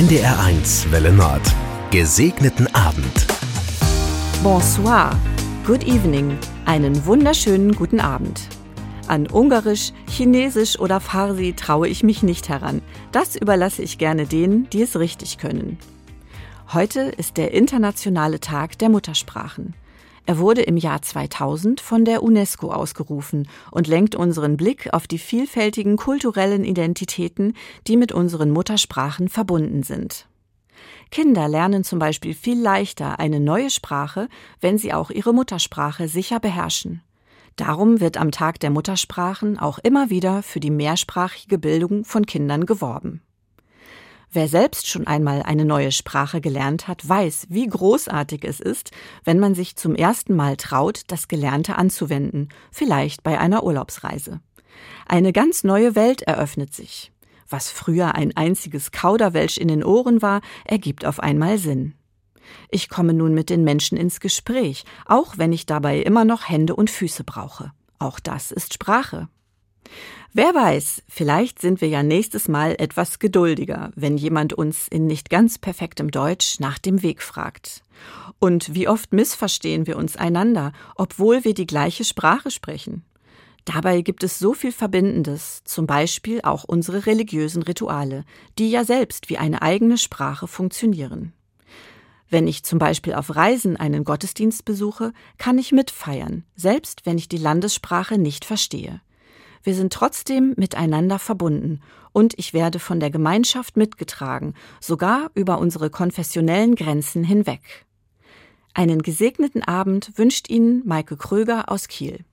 NDR1 Welle Nord. Gesegneten Abend. Bonsoir. Good evening. Einen wunderschönen guten Abend. An Ungarisch, Chinesisch oder Farsi traue ich mich nicht heran. Das überlasse ich gerne denen, die es richtig können. Heute ist der Internationale Tag der Muttersprachen. Er wurde im Jahr 2000 von der UNESCO ausgerufen und lenkt unseren Blick auf die vielfältigen kulturellen Identitäten, die mit unseren Muttersprachen verbunden sind. Kinder lernen zum Beispiel viel leichter eine neue Sprache, wenn sie auch ihre Muttersprache sicher beherrschen. Darum wird am Tag der Muttersprachen auch immer wieder für die mehrsprachige Bildung von Kindern geworben. Wer selbst schon einmal eine neue Sprache gelernt hat, weiß, wie großartig es ist, wenn man sich zum ersten Mal traut, das Gelernte anzuwenden, vielleicht bei einer Urlaubsreise. Eine ganz neue Welt eröffnet sich. Was früher ein einziges Kauderwelsch in den Ohren war, ergibt auf einmal Sinn. Ich komme nun mit den Menschen ins Gespräch, auch wenn ich dabei immer noch Hände und Füße brauche. Auch das ist Sprache. Wer weiß, vielleicht sind wir ja nächstes Mal etwas geduldiger, wenn jemand uns in nicht ganz perfektem Deutsch nach dem Weg fragt. Und wie oft missverstehen wir uns einander, obwohl wir die gleiche Sprache sprechen. Dabei gibt es so viel Verbindendes, zum Beispiel auch unsere religiösen Rituale, die ja selbst wie eine eigene Sprache funktionieren. Wenn ich zum Beispiel auf Reisen einen Gottesdienst besuche, kann ich mitfeiern, selbst wenn ich die Landessprache nicht verstehe. Wir sind trotzdem miteinander verbunden und ich werde von der Gemeinschaft mitgetragen, sogar über unsere konfessionellen Grenzen hinweg. Einen gesegneten Abend wünscht Ihnen Maike Kröger aus Kiel.